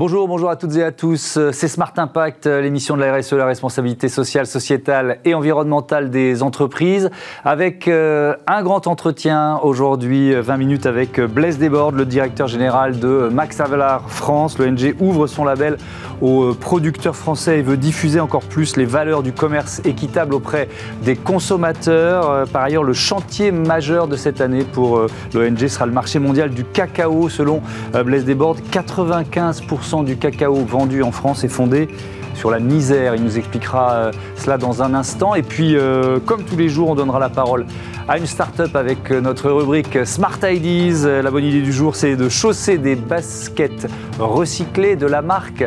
Bonjour, bonjour à toutes et à tous. C'est Smart Impact, l'émission de la RSE, la responsabilité sociale, sociétale et environnementale des entreprises, avec euh, un grand entretien aujourd'hui, 20 minutes avec Blaise Desbordes, le directeur général de Max Havelaar France. L'ONG ouvre son label aux producteurs français et veut diffuser encore plus les valeurs du commerce équitable auprès des consommateurs. Euh, par ailleurs, le chantier majeur de cette année pour euh, l'ONG sera le marché mondial du cacao. Selon Blaise Desbordes, 95% du cacao vendu en France est fondé sur la misère. Il nous expliquera euh, cela dans un instant. Et puis, euh, comme tous les jours, on donnera la parole à une start-up avec euh, notre rubrique Smart Ideas. La bonne idée du jour, c'est de chausser des baskets recyclées de la marque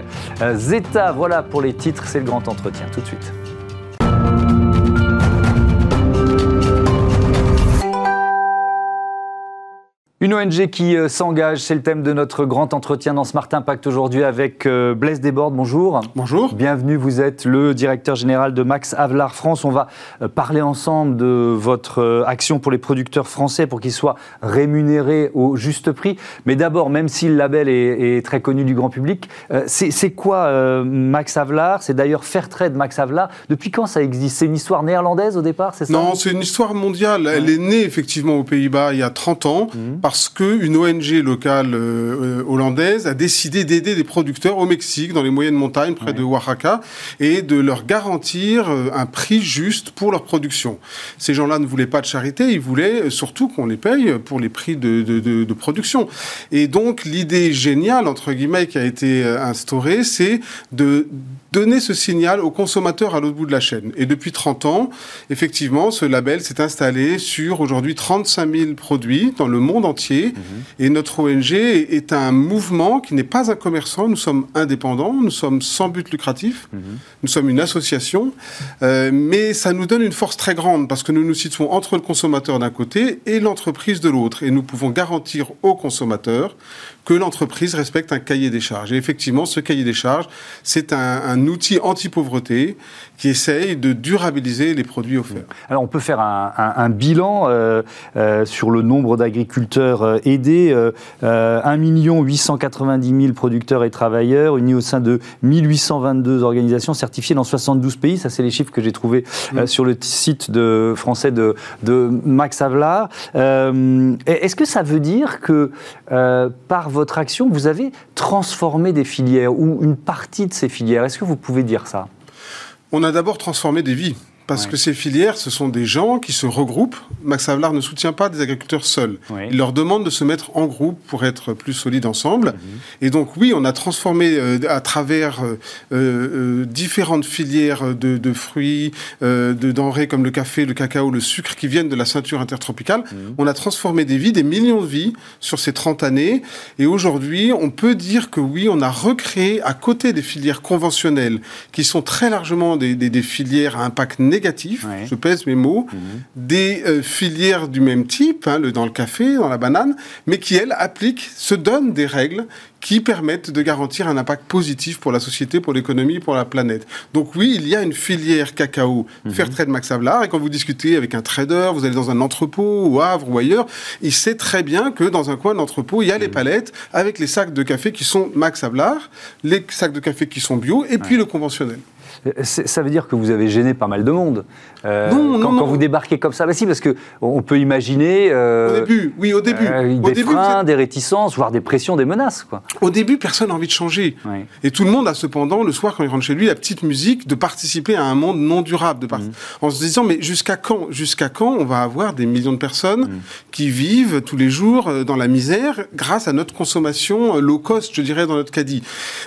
Zeta. Voilà pour les titres, c'est le grand entretien. Tout de suite. Une ONG qui euh, s'engage, c'est le thème de notre grand entretien dans Smart Impact aujourd'hui avec euh, Blaise Desbordes. Bonjour. Bonjour. Bienvenue, vous êtes le directeur général de Max Avelar France. On va euh, parler ensemble de votre action pour les producteurs français pour qu'ils soient rémunérés au juste prix. Mais d'abord, même si le label est, très connu du grand public, c'est quoi Max Avelar C'est d'ailleurs Fairtrade Max Avelar. Depuis quand ça existe? C'est une histoire néerlandaise au départ, c'est ça? Non, c'est une histoire mondiale. Elle est née effectivement aux Pays-Bas il y a 30 ans. Mmh parce qu'une ONG locale euh, hollandaise a décidé d'aider des producteurs au Mexique, dans les moyennes montagnes, près de Oaxaca, et de leur garantir euh, un prix juste pour leur production. Ces gens-là ne voulaient pas de charité, ils voulaient surtout qu'on les paye pour les prix de, de, de, de production. Et donc l'idée géniale, entre guillemets, qui a été euh, instaurée, c'est de donner ce signal aux consommateurs à l'autre bout de la chaîne. Et depuis 30 ans, effectivement, ce label s'est installé sur aujourd'hui 35 000 produits dans le monde entier. Mhm. Et notre ONG est un mouvement qui n'est pas un commerçant. Nous sommes indépendants, nous sommes sans but lucratif, mhm. nous sommes une association. Euh, mais ça nous donne une force très grande parce que nous nous situons entre le consommateur d'un côté et l'entreprise de l'autre. Et nous pouvons garantir aux consommateurs que l'entreprise respecte un cahier des charges. Et effectivement, ce cahier des charges, c'est un, outil anti-pauvreté qui essaye de durabiliser les produits offerts. Alors on peut faire un, bilan euh, euh, sur le nombre d'agriculteurs euh, aidés. 1 890 000 producteurs et travailleurs unis au sein de 1822 organisations certifiées dans 72 pays. Ça, c'est les chiffres que j'ai trouvés sur le site de, français de, de Max Avelar. Est-ce que ça veut dire que par votre action, vous avez transformé des filières ou une partie de ces filières? Est-ce que vous pouvez dire ça? On a d'abord transformé des vies. Parce que ces filières, ce sont des gens qui se regroupent. Max Havelaar ne soutient pas des agriculteurs seuls. Il leur demande de se mettre en groupe pour être plus solides ensemble. Mhm. Et donc oui, on a transformé euh, à travers euh, euh, différentes filières de, fruits, de denrées comme le café, le cacao, le sucre qui viennent de la ceinture intertropicale. Mhm. On a transformé des vies, des millions de vies sur ces 30 années. Et aujourd'hui, on peut dire que oui, on a recréé à côté des filières conventionnelles qui sont très largement des, des filières à impact négatif je pèse mes mots, mhm. des euh, filières du même type, hein, le, dans le café, dans la banane, mais qui, elles, appliquent, se donnent des règles qui permettent de garantir un impact positif pour la société, pour l'économie, pour la planète. Donc oui, il y a une filière cacao mhm. Fairtrade Max Havelaar, et quand vous discutez avec un trader, vous allez dans un entrepôt, ou Havre, ou ailleurs, il sait très bien que dans un coin de l'entrepôt, il y a les mhm. palettes avec les sacs de café qui sont Max Havelaar, les sacs de café qui sont bio, et puis le conventionnel. Ça veut dire que vous avez gêné pas mal de monde. Euh, quand, vous débarquez comme ça, bah si, parce que on peut imaginer. Euh, au début, oui, au début. Euh, des freins, des réticences, voire des pressions, des menaces, quoi. Au début, personne n'a envie de changer. Et tout le monde a cependant, le soir, quand il rentre chez lui, la petite musique de participer à un monde non durable, de mmh. en se disant, mais jusqu'à quand, jusqu'à quand on va avoir des millions de personnes mmh. qui vivent tous les jours dans la misère grâce à notre consommation low cost, je dirais, dans notre caddie?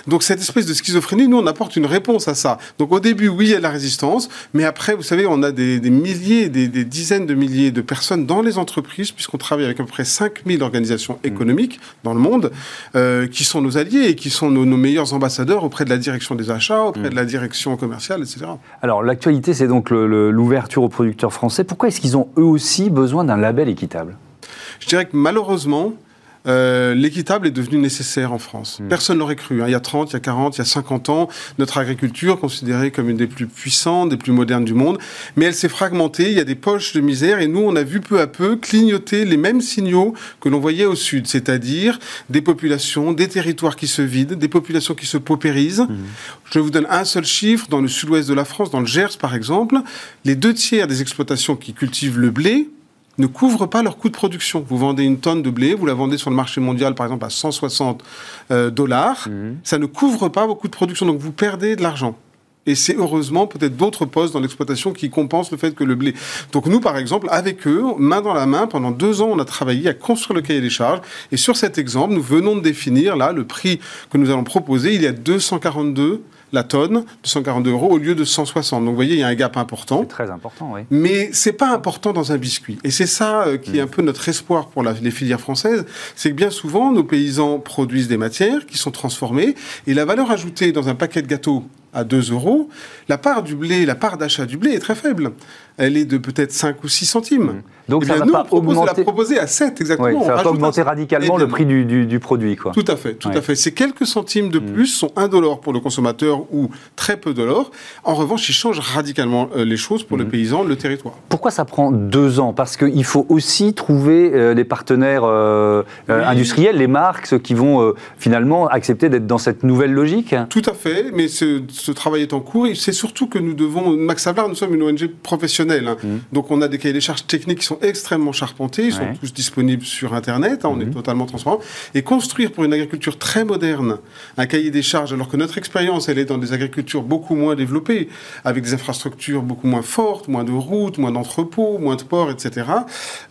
Donc cette espèce de schizophrénie, nous, on apporte une réponse à ça. Donc au début, oui, il y a de la résistance, mais après, vous savez, on a des, milliers, des, dizaines de milliers de personnes dans les entreprises, puisqu'on travaille avec à peu près 5000 organisations mmh. économiques dans le monde, euh, qui sont nos alliés et qui sont nos, meilleurs ambassadeurs auprès de la direction des achats, auprès mmh. de la direction commerciale, etc. Alors l'actualité, c'est donc l'ouverture aux producteurs français. Pourquoi est-ce qu'ils ont eux aussi besoin d'un label équitable? Je dirais que malheureusement, euh, l'équitable est devenu nécessaire en France. Hmm. Personne l'aurait cru. Hein. Il y a 30, il y a 40, il y a 50 ans, notre agriculture, considérée comme une des plus puissantes, des plus modernes du monde, mais elle s'est fragmentée, il y a des poches de misère, et nous, on a vu peu à peu clignoter les mêmes signaux que l'on voyait au sud, c'est-à-dire des populations, des territoires qui se vident, des populations qui se paupérisent. Hmm. Je vous donne un seul chiffre, dans le sud-ouest de la France, dans le Gers par exemple, les deux tiers des exploitations qui cultivent le blé ne couvrent pas leur coût de production. Vous vendez une tonne de blé, vous la vendez sur le marché mondial par exemple à 160 euh, dollars, mhm. ça ne couvre pas vos coûts de production, donc vous perdez de l'argent. Et c'est heureusement peut-être d'autres postes dans l'exploitation qui compensent le fait que le blé. Donc nous, par exemple, avec eux, main dans la main, pendant deux ans, on a travaillé à construire le cahier des charges. Et sur cet exemple, nous venons de définir là le prix que nous allons proposer. Il y a 242 la tonne, 242 euros au lieu de 160. Donc vous voyez, il y a un gap important. C'est très important, oui. Mais c'est pas important dans un biscuit. Et c'est ça euh, qui est un peu notre espoir pour les filières françaises, c'est que bien souvent, nos paysans produisent des matières qui sont transformées et la valeur ajoutée dans un paquet de gâteaux à 2 euros, la part du blé, la part d'achat du blé est très faible. Elle est de peut-être 5 ou 6 centimes. Mmh. Donc eh ça va pas augmenter... la proposer à 7, exactement. ça va pas augmenter radicalement le prix du, produit. Quoi. Tout à fait, tout à fait. Ces quelques centimes de mmh. plus sont indolores pour le consommateur ou très peu dolores. En revanche, ils changent radicalement euh, les choses pour le mmh. paysan, le territoire. Pourquoi ça prend deux ans? Parce qu'il faut aussi trouver euh, les partenaires euh, industriels, les marques, ceux qui vont finalement accepter d'être dans cette nouvelle logique. Tout à fait, mais ce, ce travail est en cours. Et c'est surtout que nous devons, Max Havelaar, nous sommes une ONG professionnelle. Hein. Mmh. Donc on a des cahiers des charges techniques qui sont extrêmement charpentés. Ils sont tous disponibles sur Internet. Hein, on est mmh. totalement transparent. Et construire pour une agriculture très moderne un cahier des charges, alors que notre expérience, elle est dans des agricultures beaucoup moins développées, avec des infrastructures beaucoup moins fortes, moins de routes, moins d'entrepôts, moins de ports, etc.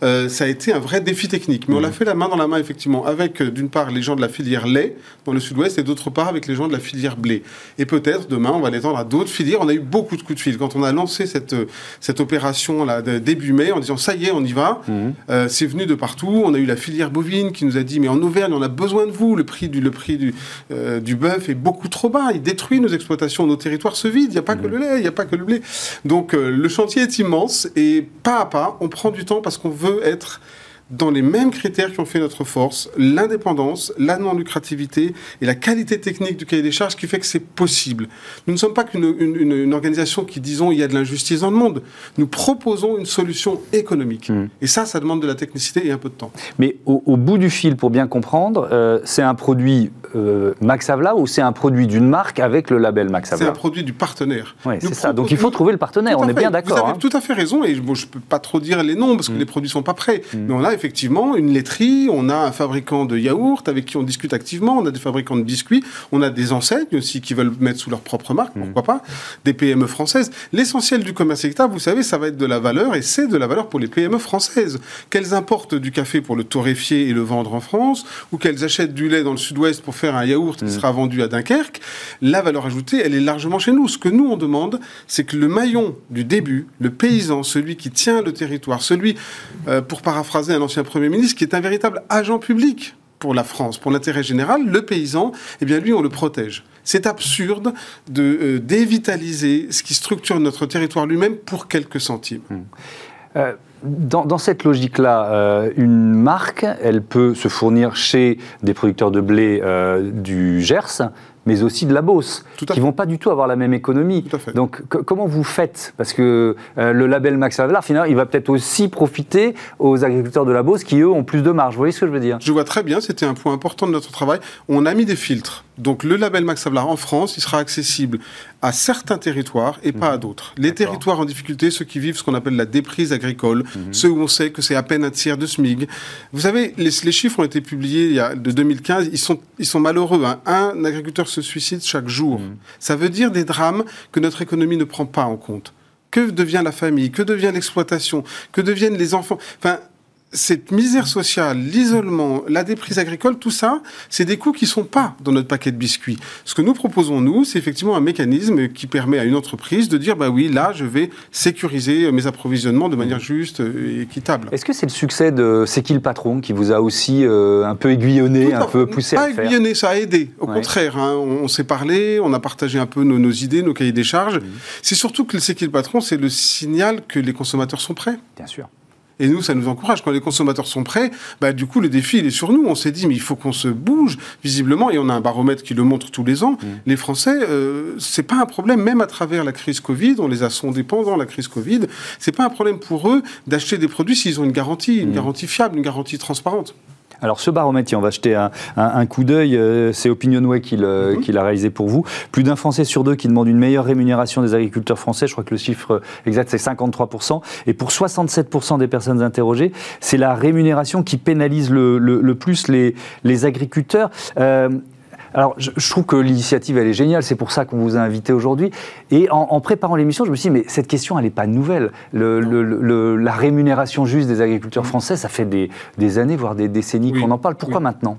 Euh, ça a été un vrai défi technique. Mais on l'a mmh. fait la main dans la main, effectivement, avec euh, d'une part les gens de la filière lait dans le sud-ouest et d'autre part avec les gens de la filière blé. Et peut-être demain, on va l'étendre à d'autres filières. On a eu beaucoup de coups de fil. Quand on a lancé cette, cette opération là, début mai, en disant ça y est, on y va, mhm. euh, c'est venu de partout. On a eu la filière bovine qui nous a dit mais en Auvergne, on a besoin de vous. Le prix du, le prix du, euh, du bœuf est beaucoup trop bas. Il détruit nos exploitations, nos territoires se vident. Il n'y a pas que mhm. le lait, il n'y a pas que le blé. Donc euh, le chantier est immense et pas à pas, on prend du temps parce qu'on veut être dans les mêmes critères qui ont fait notre force, l'indépendance, la non-lucrativité et la qualité technique du cahier des charges qui fait que c'est possible. Nous ne sommes pas qu'une organisation qui disons il y a de l'injustice dans le monde. Nous proposons une solution économique. Mmh. Et ça, ça demande de la technicité et un peu de temps. Mais au, bout du fil, pour bien comprendre, euh, c'est un produit euh, Max Havelaar ou c'est un produit d'une marque avec le label Max Havelaar C'est un produit du partenaire. Oui, c'est ça. Donc il faut trouver le partenaire, on est bien d'accord. Vous avez hein. tout à fait raison, et je ne peux pas trop dire les noms parce que mmh. les produits ne sont pas prêts. Mmh. Mais on a effectivement une laiterie, on a un fabricant de yaourt avec qui on discute activement, on a des fabricants de biscuits, on a des enseignes aussi qui veulent mettre sous leur propre marque, mmh. pourquoi pas, des PME françaises. L'essentiel du commerce équitable, vous savez, ça va être de la valeur, et c'est de la valeur pour les PME françaises. Qu'elles importent du café pour le torréfier et le vendre en France, ou qu'elles achètent du lait dans le sud-ouest pour faire un yaourt qui sera vendu à Dunkerque, la valeur ajoutée, elle est largement chez nous. Ce que nous, on demande, c'est que le maillon du début, le paysan, celui qui tient le territoire, celui, euh, pour paraphraser un ancien Premier ministre, qui est un véritable agent public pour la France, pour l'intérêt général, le paysan, eh bien lui, on le protège. C'est absurde de euh, dévitaliser ce qui structure notre territoire lui-même pour quelques centimes. Mmh. Euh, dans, cette logique-là, euh, une marque, elle peut se fournir chez des producteurs de blé du Gers, mais aussi de la Beauce, qui vont pas du tout avoir la même économie. Donc comment vous faites? Parce que euh, le label Max Havelaar, finalement, il va peut-être aussi profiter aux agriculteurs de la Beauce qui, eux, ont plus de marge. Vous voyez ce que je veux dire? Je vois très bien, c'était un point important de notre travail. On a mis des filtres. Donc le label Max Havelaar en France, il sera accessible à certains territoires et pas à d'autres. Les territoires en difficulté, ceux qui vivent ce qu'on appelle la déprise agricole, mhm. ceux où on sait que c'est à peine un tiers de SMIG. Vous savez, les, chiffres ont été publiés il y a, de 2015, ils sont, ils sont malheureux. Hein. Un agriculteur se suicide chaque jour. Mhm. Ça veut dire des drames que notre économie ne prend pas en compte. Que devient la famille? Que devient l'exploitation? Que deviennent les enfants? Enfin, cette misère sociale, l'isolement, la déprise agricole, tout ça, c'est des coûts qui ne sont pas dans notre paquet de biscuits. Ce que nous proposons, nous, c'est effectivement un mécanisme qui permet à une entreprise de dire, bah oui, là, je vais sécuriser mes approvisionnements de manière juste et équitable. Est-ce que c'est le succès de C'est qui le patron qui vous a aussi euh, un peu aiguillonné, un peu poussé à faire aiguillonné, ça a aidé. Au contraire, hein, on, s'est parlé, on a partagé un peu nos, idées, nos cahiers des charges. C'est surtout que le C'est qui le patron, c'est le signal que les consommateurs sont prêts. Bien sûr. Et nous, ça nous encourage. Quand les consommateurs sont prêts, bah, du coup, le défi, il est sur nous. On s'est dit, mais il faut qu'on se bouge, visiblement, et on a un baromètre qui le montre tous les ans. Mmh. Les Français, euh, c'est pas un problème, même à travers la crise Covid, on les a sondés pendant la crise Covid, c'est pas un problème pour eux d'acheter des produits s'ils ont une garantie, une mmh. garantie fiable, une garantie transparente. Alors ce baromètre, on va jeter un, coup d'œil, euh, c'est Opinionway mhm. qui l'a réalisé pour vous. Plus d'un Français sur deux qui demande une meilleure rémunération des agriculteurs français, je crois que le chiffre exact c'est 53%, et pour 67% des personnes interrogées, c'est la rémunération qui pénalise le, plus les, les agriculteurs. Euh, alors, je, trouve que l'initiative, elle est géniale. C'est pour ça qu'on vous a invité aujourd'hui. Et en, préparant l'émission, je me suis dit, mais cette question, elle n'est pas nouvelle. la rémunération juste des agriculteurs français, ça fait des, années, voire des décennies qu'on en parle. Pourquoi maintenant?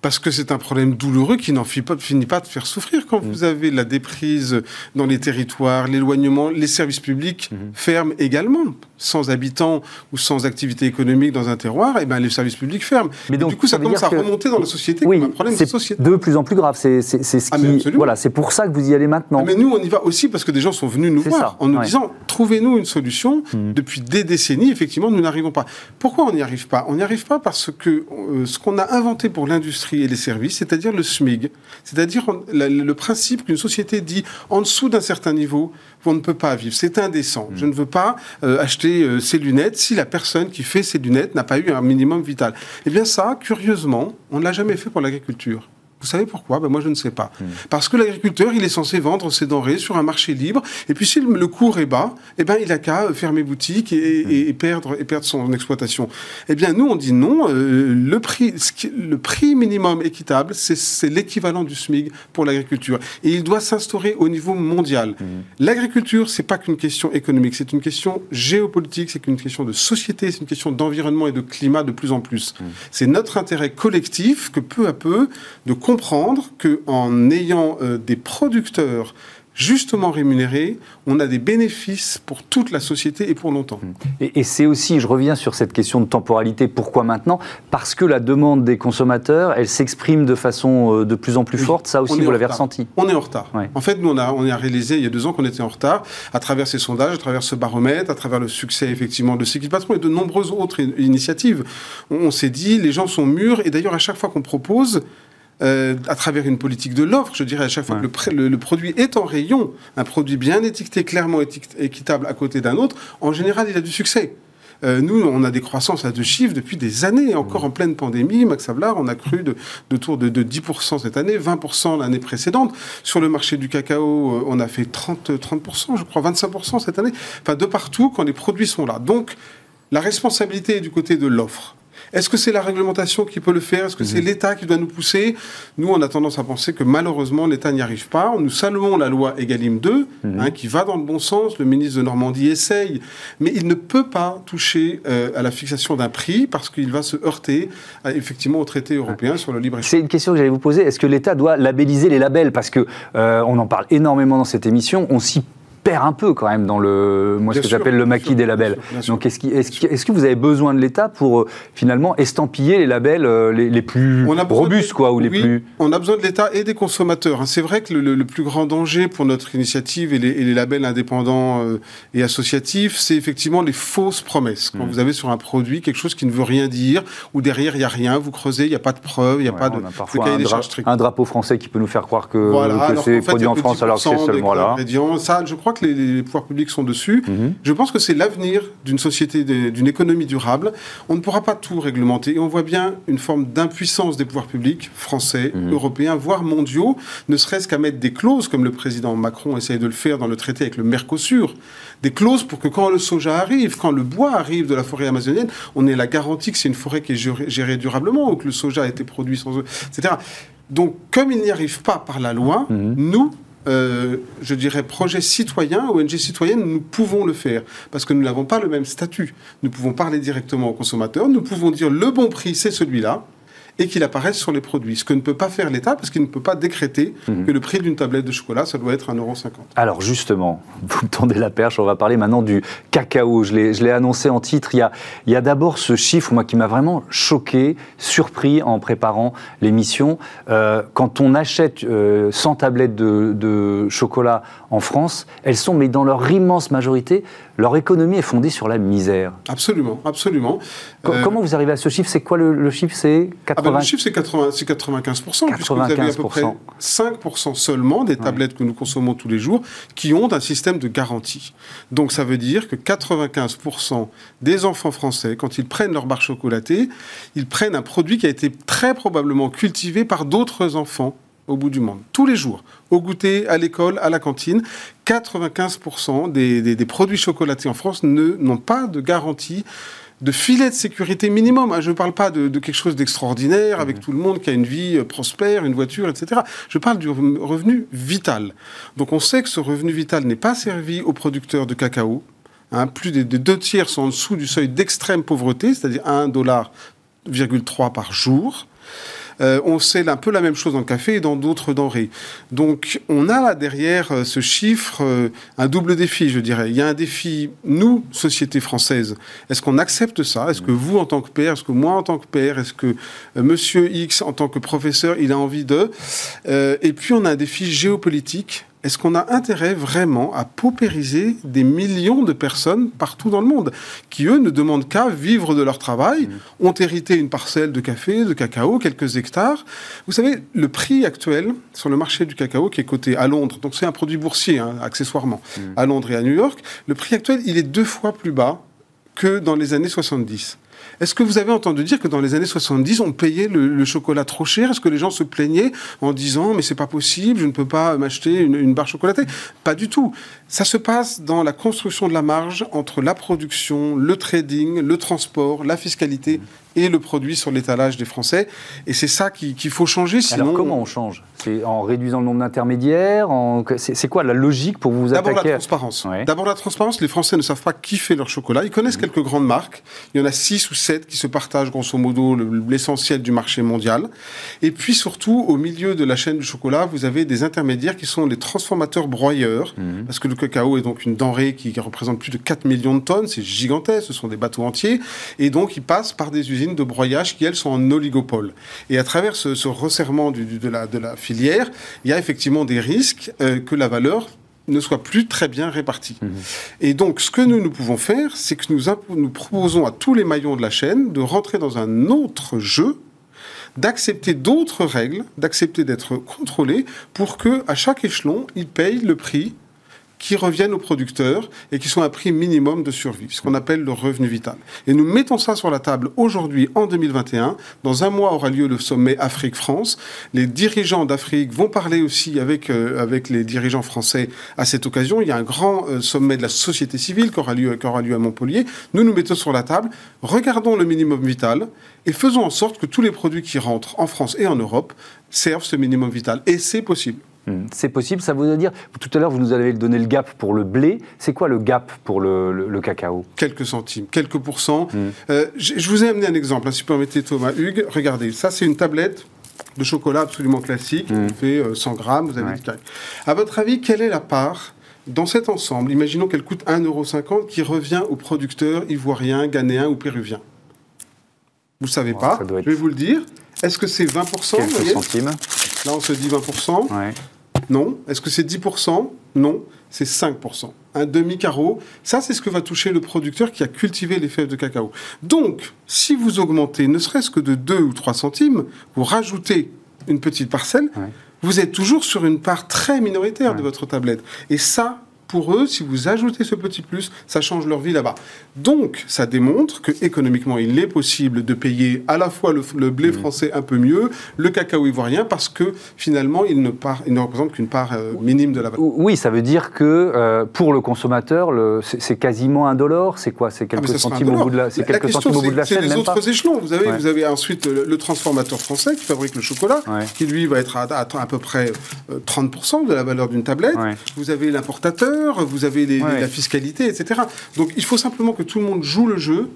Parce que c'est un problème douloureux qui n'en finit pas, de faire souffrir. Quand mm. vous avez la déprise dans les territoires, l'éloignement, les services publics mm-hmm. ferment également. Sans habitants ou sans activité économique dans un terroir, et eh ben les services publics ferment. Mais donc, du coup, ça, commence à remonter dans la société oui, comme un problème de société. de plus en plus grave. C'est ce ah, qui... Voilà, c'est pour ça que vous y allez maintenant. Ah, mais nous, on y va aussi parce que des gens sont venus nous voir en nous disant trouvez-nous une solution. Mm. Depuis des décennies, effectivement, nous n'arrivons pas. Pourquoi on n'y arrive pas? On n'y arrive pas parce que euh, ce qu'on a inventé pour l'industrie et les services, c'est-à-dire le SMIG, c'est-à-dire le principe qu'une société dit en dessous d'un certain niveau, on ne peut pas vivre. C'est indécent. Je ne veux pas euh, acheter euh, ces lunettes si la personne qui fait ces lunettes n'a pas eu un minimum vital. Eh bien ça, curieusement, on ne l'a jamais fait pour l'agriculture. Vous savez pourquoi? Ben Moi, je ne sais pas. Hmm. Parce que l'agriculteur, il est censé vendre ses denrées sur un marché libre. Et puis, si le cours est bas, eh ben, il a qu'à fermer boutique et, hmm. perdre, et perdre son exploitation. Eh bien, nous, on dit non. Euh, le, prix, le prix minimum équitable, c'est l'équivalent du SMIG pour l'agriculture. Et il doit s'instaurer au niveau mondial. Hmm. L'agriculture, c'est pas qu'une question économique. C'est une question géopolitique, c'est une question de société, c'est une question d'environnement et de climat de plus en plus. C'est notre intérêt collectif que peu à peu, de comprendre qu'en ayant euh, des producteurs justement rémunérés, on a des bénéfices pour toute la société et pour longtemps. Et, c'est aussi, je reviens sur cette question de temporalité, pourquoi maintenant? Parce que la demande des consommateurs, elle s'exprime de façon euh, de plus en plus forte, ça aussi vous l'avez ressenti. On est en retard. En fait, nous, on a, on a réalisé il y a deux ans qu'on était en retard, à travers ces sondages, à travers ce baromètre, à travers le succès effectivement de ces Patron et de nombreuses autres initiatives. on s'est dit, les gens sont mûrs, et d'ailleurs à chaque fois qu'on propose, euh, à travers une politique de l'offre. Je dirais à chaque fois que le, le, produit est en rayon, un produit bien étiqueté, clairement équitable à côté d'un autre, en général, il a du succès. Euh, nous, on a des croissances à deux chiffres depuis des années, encore en pleine pandémie. Max Havelaar, on a cru de, de tour de, de, 10% cette année, 20% l'année précédente. Sur le marché du cacao, euh, on a fait 30, 30%, je crois, 25% cette année. Enfin, de partout, quand les produits sont là. Donc, la responsabilité est du côté de l'offre. Est-ce que c'est la réglementation qui peut le faire? Est-ce que c'est mhm. l'État qui doit nous pousser? Nous, on a tendance à penser que malheureusement, l'État n'y arrive pas. Nous saluons la loi Egalim 2, mhm. hein, qui va dans le bon sens. Le ministre de Normandie essaye, mais il ne peut pas toucher euh, à la fixation d'un prix parce qu'il va se heurter effectivement au traité européen sur le libre-échange. C'est une question que j'allais vous poser. Est-ce que l'État doit labelliser les labels? Parce que euh, on en parle énormément dans cette émission. On s'y perd un peu quand même dans le, moi, ce que j'appelle le maquis des labels. Donc, est-ce, est que vous avez besoin de l'État pour euh, finalement estampiller les labels euh, les, plus robustes, quoi, ou les plus On a besoin de l'État et des consommateurs. Hein. C'est vrai que le, plus grand danger pour notre initiative et les, labels indépendants euh, et associatifs, c'est effectivement les fausses promesses. Quand mmh. vous avez sur un produit quelque chose qui ne veut rien dire, ou derrière il y a rien, vous creusez, il n'y a pas de preuve, il n'y a pas de, parfois un, drapeau français qui peut nous faire croire que, c'est produit en France alors que c'est seulement là. Ça, je crois que les, pouvoirs publics sont dessus. Mhm. Je pense que c'est l'avenir d'une société, d'une économie durable. On ne pourra pas tout réglementer. Et on voit bien une forme d'impuissance des pouvoirs publics, français, mhm. européens, voire mondiaux, ne serait-ce qu'à mettre des clauses, comme le président Macron essaye de le faire dans le traité avec le Mercosur, des clauses pour que quand le soja arrive, quand le bois arrive de la forêt amazonienne, on ait la garantie que c'est une forêt qui est gérée, durablement, ou que le soja a été produit sans... etc. Donc, comme il n'y arrive pas par la loi, mhm. nous, euh, je dirais, projet citoyen, ONG citoyenne, nous pouvons le faire. Parce que nous n'avons pas le même statut. Nous pouvons parler directement aux consommateurs, nous pouvons dire le bon prix, c'est celui-là et qu'il apparaisse sur les produits. Ce que ne peut pas faire l'État, parce qu'il ne peut pas décréter mhm. que le prix d'une tablette de chocolat, ça doit être 1,50€. Alors justement, vous me tendez la perche, on va parler maintenant du cacao. Je l'ai annoncé en titre, il y a, il y a d'abord ce chiffre, moi, qui m'a vraiment choqué, surpris en préparant l'émission. Euh, quand on achète 100 euh, tablettes de, de chocolat en France, elles sont, mais dans leur immense majorité, leur économie est fondée sur la misère. Absolument, absolument. Euh, comment vous arrivez à ce chiffre? C'est quoi le, chiffre? C'est 80... ah ben, Le chiffre, c'est 95%, 95%, puisque vous avez à peu près 5% seulement des tablettes que nous consommons tous les jours qui ont un système de garantie. Donc ça veut dire que 95% des enfants français, quand ils prennent leur barre chocolatée, ils prennent un produit qui a été très probablement cultivé par d'autres enfants au bout du monde, tous les jours, au goûter, à l'école, à la cantine. 95% des, produits chocolatés en France n'ont pas de garantie de filet de sécurité minimum. Je ne parle pas de, quelque chose d'extraordinaire avec mmh. tout le monde qui a une vie euh, prospère, une voiture, etc. Je parle du revenu vital. Donc on sait que ce revenu vital n'est pas servi aux producteurs de cacao. Hein. plus des, deux tiers sont en dessous du seuil d'extrême pauvreté, c'est-à-dire 1,3$ par jour. Euh, on sait un peu la même chose dans le café et dans d'autres denrées. Donc on a là derrière euh, ce chiffre euh, un double défi, je dirais. Il y a un défi, nous, société française, est-ce qu'on accepte ça? Est-ce que vous, en tant que père, est-ce que moi, en tant que père, est-ce que Monsieur X, en tant que professeur, il a envie de? Et puis on a un défi géopolitique est-ce qu'on a intérêt vraiment à paupériser des millions de personnes partout dans le monde qui, eux, ne demandent qu'à vivre de leur travail, mmh. ont hérité une parcelle de café, de cacao, quelques hectares? Vous savez, le prix actuel sur le marché du cacao qui est coté à Londres, donc c'est un produit boursier, hein, accessoirement, mmh. à Londres et à New York, le prix actuel, il est deux fois plus bas que dans les années 70. Est-ce que vous avez entendu dire que dans les années 70, on payait le, chocolat trop cher? Est-ce que les gens se plaignaient en disant mais c'est pas possible, je ne peux pas m'acheter une, une, barre chocolatée? Pas du tout. Ça se passe dans la construction de la marge entre la production, le trading, le transport, la fiscalité et le produit sur l'étalage des Français. Et c'est ça qu'il faut changer. Sinon... Alors comment on change? C'est en réduisant le nombre d'intermédiaires en... C'est quoi la logique pour vous attaquer D'abord la transparence. D'abord la transparence. Les Français ne savent pas qui fait leur chocolat. Ils connaissent mmh. quelques grandes marques. Il y en a six ou sept qui se partagent grosso modo l'essentiel du marché mondial. Et puis surtout, au milieu de la chaîne du chocolat, vous avez des intermédiaires qui sont les transformateurs broyeurs. Mmh. Parce que le cacao est donc une denrée qui représente plus de 4 millions de tonnes. C'est gigantesque. Ce sont des bateaux entiers. Et donc, ils passent par des usines de broyage qui, elles, sont en oligopole. Et à travers ce, resserrement de, la, de, la, filière, il y a effectivement des risques euh, que la valeur ne soit plus très bien répartie. Mmh. Et donc, ce que nous, nous pouvons faire, c'est que nous, nous proposons à tous les maillons de la chaîne de rentrer dans un autre jeu d'accepter d'autres règles, d'accepter d'être contrôlés pour que à chaque échelon, ils payent le prix qui reviennent aux producteurs et qui sont à prix minimum de survie, ce qu'on appelle le revenu vital. Et nous mettons ça sur la table aujourd'hui, en 2021. Dans un mois aura lieu le sommet Afrique-France. Les dirigeants d'Afrique vont parler aussi avec, euh, avec les dirigeants français à cette occasion. Il y a un grand euh, sommet de la société civile qui aura, lieu, qui aura lieu à Montpellier. Nous nous mettons sur la table, regardons le minimum vital et faisons en sorte que tous les produits qui rentrent en France et en Europe servent ce minimum vital. Et c'est possible. Hmm. C'est possible, ça veut dire, tout à l'heure vous nous avez donné le gap pour le blé, c'est quoi le gap pour le, cacao? Quelques centimes, quelques pourcents. Hmm. Euh, je vous ai amené un exemple, hein, si vous permettez Thomas Hugues, regardez, ça c'est une tablette de chocolat absolument classique, mmh. fait 100 euh, grammes, vous avez ouais. À votre avis, quelle est la part dans cet ensemble? Imaginons qu'elle coûte 1,50€ qui revient aux producteurs ivoiriens, ghanéens ou péruviens. Vous ne savez pas, je vais vous le dire. Est-ce que c'est 20% Quelques centimes. Là, on se dit 20%. Ouais. Non. Est-ce que c'est 10% Non. C'est 5%. Un demi-carreau, ça c'est ce que va toucher le producteur qui a cultivé les fèves de cacao. Donc, si vous augmentez ne serait-ce que de 2 ou 3 centimes, vous rajoutez une petite parcelle, vous êtes toujours sur une part très minoritaire de votre tablette. Et ça, pour eux, si vous ajoutez ce petit plus, ça change leur vie là-bas. Donc, ça démontre que économiquement, il est possible de payer à la fois le, blé mmh. français un peu mieux, le cacao ivoirien, parce que finalement, il ne, il ne représente qu'une part euh, minime de la valeur. Oui, ça veut dire que euh, pour le consommateur, c'est quasiment un dollar. C'est quoi? C'est quelques ah, centimes au bout de la, c'est quelques centimes au bout de la chaîne. C'est les autres échelons. Vous avez, vous avez ensuite le, transformateur français qui fabrique le chocolat, qui lui va être à, à, peu près 30% euh, de la valeur d'une tablette. Vous avez l'importateur vous avez la fiscalité, etc. Donc il faut simplement que tout le monde joue le jeu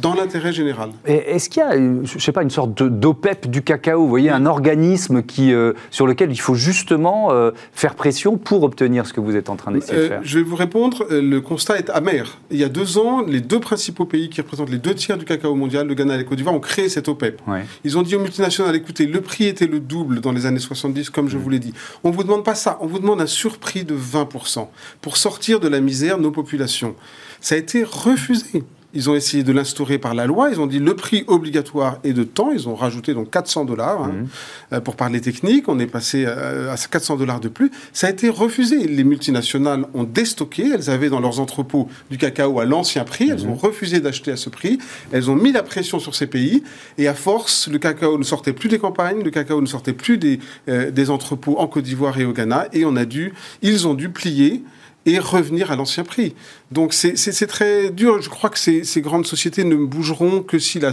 dans l'intérêt général. Est-ce qu'il y a, je sais pas, une sorte d'OPEP du cacao Vous voyez, un organisme qui, euh, sur lequel il faut justement euh, faire pression pour obtenir ce que vous êtes en train d'essayer de faire? Je vais vous répondre. Le constat est amer. Il y a deux ans, les deux principaux pays qui représentent les deux tiers du cacao mondial, le Ghana et la Côte d'Ivoire, ont créé cet OPEP. Ils ont dit aux multinationales écoutez, le prix était le double dans les années 70, comme je mm. vous l'ai dit. On ne vous demande pas ça. On vous demande un surprix de 20% pour sortir de la misère nos populations. Ça a été refusé. Ils ont essayé de l'instaurer par la loi. Ils ont dit le prix obligatoire est de temps. Ils ont rajouté donc 400 dollars hein, mhm. euh, pour parler technique. On est passé euh, à 400 dollars de plus. Ça a été refusé. Les multinationales ont déstocké. Elles avaient dans leurs entrepôts du cacao à l'ancien prix. Elles mhm. ont refusé d'acheter à ce prix. Elles ont mis la pression sur ces pays. Et à force, le cacao ne sortait plus des campagnes. Le cacao ne sortait plus des, euh, des entrepôts en Côte d'Ivoire et au Ghana. Et on a dû, ils ont dû plier et revenir à l'ancien prix. Donc c'est très dur. Je crois que ces, ces, grandes sociétés ne bougeront que si la,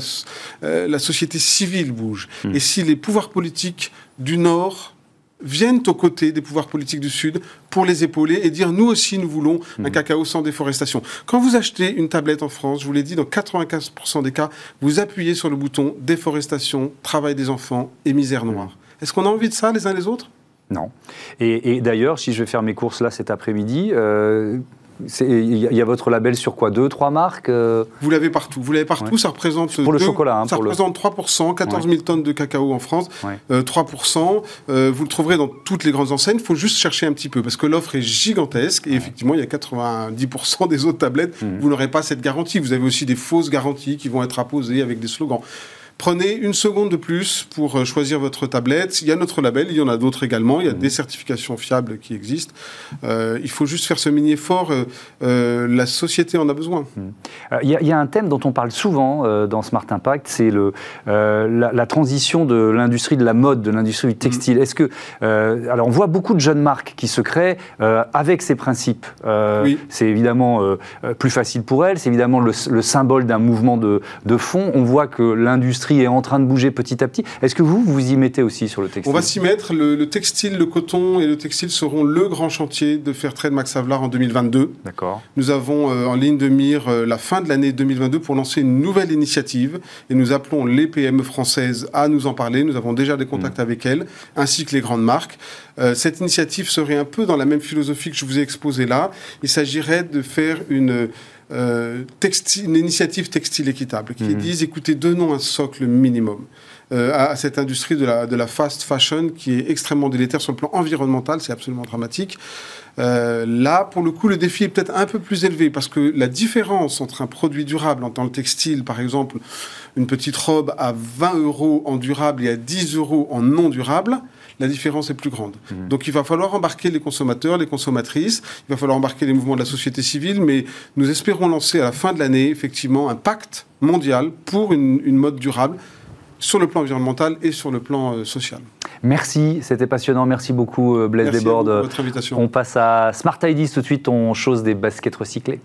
euh, la société civile bouge. Hmm. Et si les pouvoirs politiques du Nord viennent aux côtés des pouvoirs politiques du Sud pour les épauler et dire nous aussi nous voulons un hmm. cacao sans déforestation. Quand vous achetez une tablette en France, je vous l'ai dit, dans 95% des cas, vous appuyez sur le bouton déforestation, travail des enfants et misère noire. Hmm. Est-ce qu'on a envie de ça les uns les autres? Non. Et, d'ailleurs, si je vais faire mes courses là cet après-midi, euh, il y a votre label sur quoi Deux, trois marques euh Vous l'avez partout. Vous l'avez partout. Ça représente. Pour le chocolat. Hein, ça représente 3%, 14 000 tonnes de cacao en France. 3%. Euh, vous le trouverez dans toutes les grandes enseignes. Il faut juste chercher un petit peu parce que l'offre est gigantesque. Et effectivement, il y a 90% des autres tablettes. Mmh. Vous n'aurez pas cette garantie. Vous avez aussi des fausses garanties qui vont être apposées avec des slogans. Prenez une seconde de plus pour euh, choisir votre tablette. Il y a notre label, il y en a d'autres également. Il y a des certifications fiables qui existent. Euh, il faut juste faire ce mini-effort. Euh, la société en a besoin. Il y, a un thème dont on parle souvent dans Smart Impact, c'est la, la, transition de l'industrie de la mode, de l'industrie du textile. Est-ce que, alors, on voit beaucoup de jeunes marques qui se créent avec ces principes. C'est évidemment plus facile pour elles. C'est évidemment le, symbole d'un mouvement de, de fond. On voit que l'industrie est en train de bouger petit à petit. Est-ce que vous, vous y mettez aussi sur le textile On va s'y mettre. Le, textile, le coton et le textile seront le grand chantier de Fairtrade Max Havelaar en 2022. D'accord. Nous avons euh, en ligne de mire euh, la fin de l'année 2022 pour lancer une nouvelle initiative et nous appelons les PME françaises à nous en parler. Nous avons déjà des contacts mmh. avec elles, ainsi que les grandes marques. Euh, cette initiative serait un peu dans la même philosophie que je vous ai exposée là. Il s'agirait de faire une euh, une initiative textile équitable qui mhm. disent écoutez, donnons un socle minimum. Euh, à, cette industrie de la, de la fast fashion qui est extrêmement délétère sur le plan environnemental, c'est absolument dramatique. Euh, là, pour le coup, le défi est peut-être un peu plus élevé parce que la différence entre un produit durable en tant que textile, par exemple, une petite robe à 20 euros en durable et à 10 euros en non durable, la différence est plus grande. Mmh. Donc il va falloir embarquer les consommateurs, les consommatrices, il va falloir embarquer les mouvements de la société civile, mais nous espérons lancer à la fin de l'année effectivement un pacte mondial pour une, mode durable sur le plan environnemental et sur le plan euh, social. Merci, c'était passionnant. Merci beaucoup, euh, Blaise Desbordes. Merci votre invitation. On passe à Smart IDs tout de suite. On chose des baskets recyclées.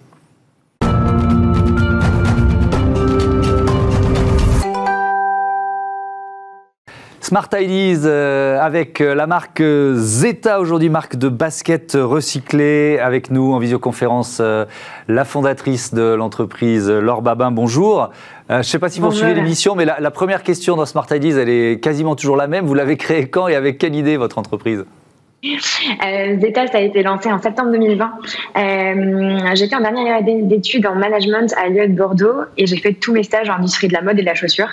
Smart Ideas euh, avec euh, la marque Zeta aujourd'hui, marque de basket recyclé. Avec nous en visioconférence, euh, la fondatrice de l'entreprise, Laure Babin. Bonjour. je ne sais pas si vous suivez l'émission, mais la, la, première question dans Smart Ideas, elle est quasiment toujours la même. Vous l'avez créée quand et avec quelle idée votre entreprise? Euh, Zeta, ça a été lancé en septembre 2020. Euh, J'étais en dernière année d'études en management à Lyon Bordeaux et j'ai fait tous mes stages en industrie de la mode et de la chaussure.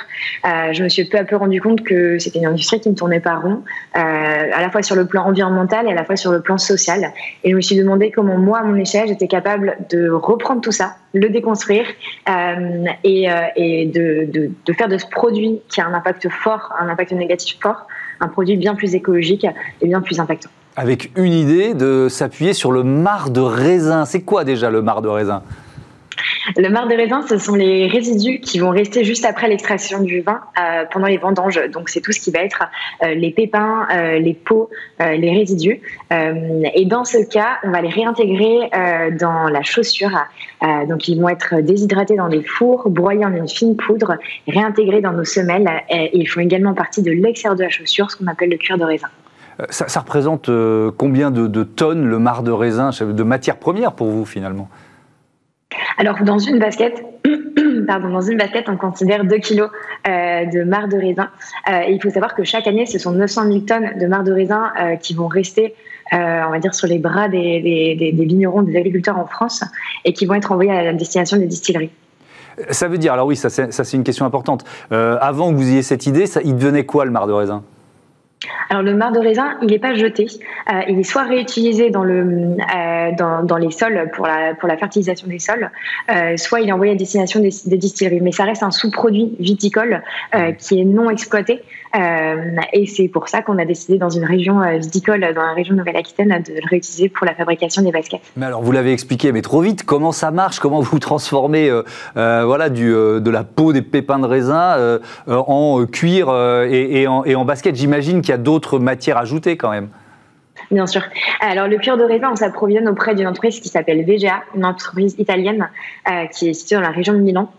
Euh, je me suis peu à peu rendu compte que c'était une industrie qui ne tournait pas rond, euh, à la fois sur le plan environnemental et à la fois sur le plan social. Et je me suis demandé comment moi, à mon échelle, j'étais capable de reprendre tout ça, le déconstruire euh, et, euh, de, de, faire de ce produit qui a un impact fort, un impact négatif fort, un produit bien plus écologique et bien plus impactant. Avec une idée de s'appuyer sur le marc de raisin. C'est quoi déjà le marc de raisin? Le marc de raisin, ce sont les résidus qui vont rester juste après l'extraction du vin euh, pendant les vendanges. Donc c'est tout ce qui va être euh, les pépins, euh, les peaux, les résidus. et dans ce cas, on va les réintégrer dans la chaussure. donc ils vont être déshydratés dans des fours, broyés en une fine poudre, réintégrés dans nos semelles. Et, ils font également partie de l'extérieur de la chaussure, ce qu'on appelle le cuir de raisin. Ça, représente combien de, de, tonnes le marc de raisin, de matière première pour vous finalement? Alors, dans une basket, pardon, dans une basket, on considère 2 kilos de marc de raisin. et il faut savoir que chaque année, ce sont 900 000 tonnes de marc de raisin qui vont rester on va dire, sur les bras des, des, des, vignerons, des agriculteurs en France, et qui vont être envoyés à la destination des distilleries. Ça veut dire, alors oui, ça c'est une question importante. avant que vous ayez cette idée, ça, il devenait quoi le marc de raisin? Alors le marc de raisin, il n'est pas jeté, euh, il est soit réutilisé dans, le, euh, dans, dans, les sols pour la, pour la fertilisation des sols, euh, soit il est envoyé à destination des, des, distilleries. Mais ça reste un sous-produit viticole qui est non exploité. Et c'est pour ça qu'on a décidé dans une région viticole, dans la région Nouvelle-Aquitaine, de le réutiliser pour la fabrication des baskets. Mais alors vous l'avez expliqué, mais trop vite, comment ça marche? Comment vous transformez voilà, du, de la peau des pépins de raisin en cuir et, et, en, et en basket? J'imagine qu'il y a d'autres matières ajoutées quand même. Bien sûr. Alors, le cuir de raisin, on s'approvisionne auprès d'une entreprise qui s'appelle VGA, une entreprise italienne euh, qui est située dans la région de Milan.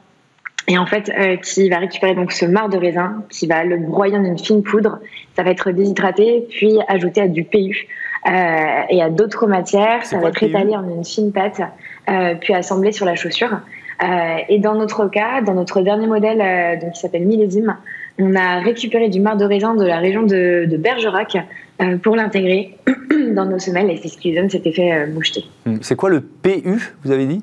Et en fait, euh, qui va récupérer donc ce marc de raisin, qui va le broyer en une fine poudre. Ça va être déshydraté, puis ajouté à du PU euh, et à d'autres matières. Ça va être étalé en une fine pâte, puis assemblé sur la chaussure. et dans notre cas, dans notre dernier modèle, donc qui s'appelle Millésime, on a récupéré du marc de raisin de la région de, Bergerac euh, pour l'intégrer dans nos semelles et c'est ce qui donne cet effet euh, moucheté. C'est quoi le PU, vous avez dit?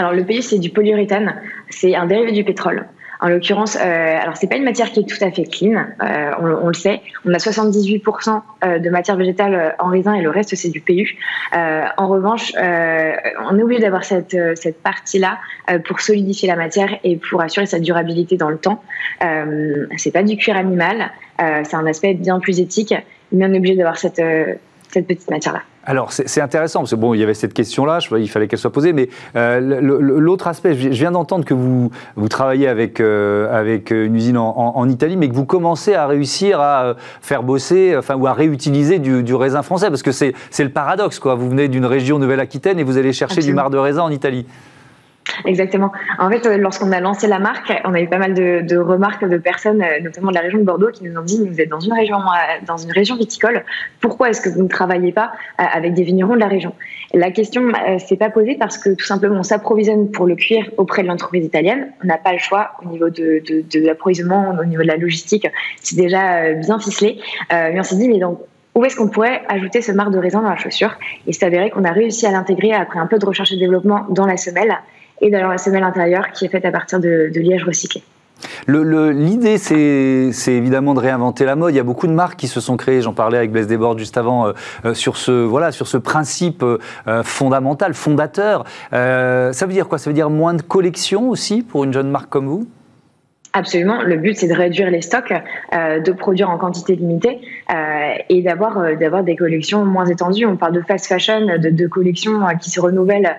Alors le PU, c'est du polyuréthane, c'est un dérivé du pétrole. En l'occurrence, euh, alors c'est pas une matière qui est tout à fait clean, euh, on, le sait. On a 78% euh, de matière végétale euh, en raisin et le reste c'est du PU. en revanche, on est obligé d'avoir cette, cette partie-là pour solidifier la matière et pour assurer sa durabilité dans le temps. c'est pas du cuir animal, c'est un aspect bien plus éthique, mais on est obligé d'avoir cette, cette petite matière-là. Alors, c'est intéressant, parce que bon, il y avait cette question-là, il fallait qu'elle soit posée, mais euh, l'autre aspect, je viens d'entendre que vous, vous travaillez avec, euh, avec une usine en, Italie, mais que vous commencez à réussir à euh, faire bosser, enfin, ou à réutiliser du, raisin français, parce que c'est le paradoxe, quoi. Vous venez d'une région Nouvelle-Aquitaine et vous allez chercher du marc de raisin en Italie. Exactement. En fait, euh, lorsqu'on a lancé la marque, on a eu pas mal de, remarques de personnes, euh, notamment de la région de Bordeaux, qui nous ont dit vous êtes dans une région, euh, viticole. Pourquoi est-ce que vous ne travaillez pas avec des vignerons de la région? La question s'est pas posée parce que tout simplement, on s'approvisionne pour le cuir auprès de l'entreprise italienne. On n'a pas le choix au niveau de, de, l'approvisionnement, au niveau de la logistique. C'est déjà bien ficelé. mais on s'est dit mais donc où est-ce qu'on pourrait ajouter ce marc de raisin dans la chaussure? Et c'est avéré qu'on a réussi à l'intégrer après un peu de recherche et développement dans la semelle et dans la semelle intérieure qui est faite à partir de, liège recyclé. L'idée, c'est évidemment de réinventer la mode. Il y a beaucoup de marques qui se sont créées. J'en parlais avec Blaise Desbordes juste avant euh, euh, sur ce voilà sur ce principe euh, fondamental, fondateur. ça veut dire quoi? Ça veut dire moins de collections aussi pour une jeune marque comme vous? Absolument. Le but, c'est de réduire les stocks, euh, de produire en quantité limitée euh, et d'avoir euh, d'avoir des collections moins étendues. On parle de fast fashion, de, collections qui se renouvellent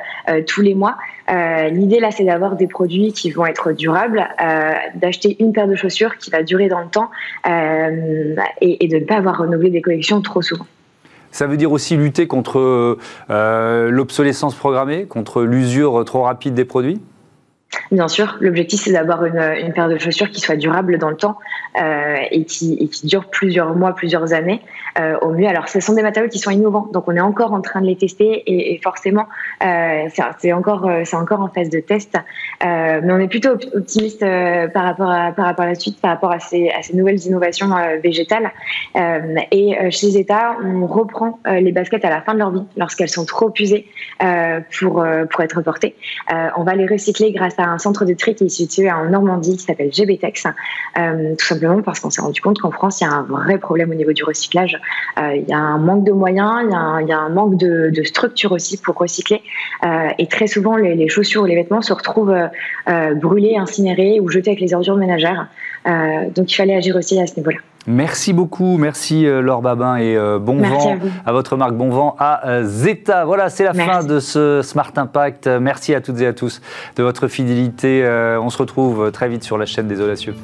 tous les mois. L'idée là, c'est d'avoir des produits qui vont être durables, d'acheter une paire de chaussures qui va durer dans le temps et, et, de ne pas avoir renouvelé des collections trop souvent. Ça veut dire aussi lutter contre l'obsolescence programmée, contre l'usure trop rapide des produits? Bien sûr, l'objectif c'est d'avoir une, une, paire de chaussures qui soit durable dans le temps euh, et, qui, et qui dure plusieurs mois, plusieurs années euh, au mieux. Alors, ce sont des matériaux qui sont innovants, donc on est encore en train de les tester et, forcément, euh, c'est encore, encore en phase de test. Mais on est plutôt optimiste par rapport à par rapport à la suite, par rapport à ces, à ces nouvelles innovations végétales. et chez Zeta, on reprend les baskets à la fin de leur vie, lorsqu'elles sont trop usées pour pour être portées. on va les recycler grâce à un centre de tri qui est situé en Normandie qui s'appelle GBTEX, tout simplement parce qu'on s'est rendu compte qu'en France, il y a un vrai problème au niveau du recyclage. Euh, il y a un manque de moyens, il y a un, manque de, structure aussi pour recycler. Euh, et très souvent, les, chaussures ou les vêtements se retrouvent euh, brûlés, incinérés ou jetés avec les ordures ménagères. donc il fallait agir aussi à ce niveau-là. Merci beaucoup, merci Laure Babin et bon vent à, votre marque, bon vent à Zeta. Voilà, c'est la fin de ce Smart Impact. Merci à toutes et à tous de votre fidélité. on se retrouve très vite sur la chaîne des Audacieux.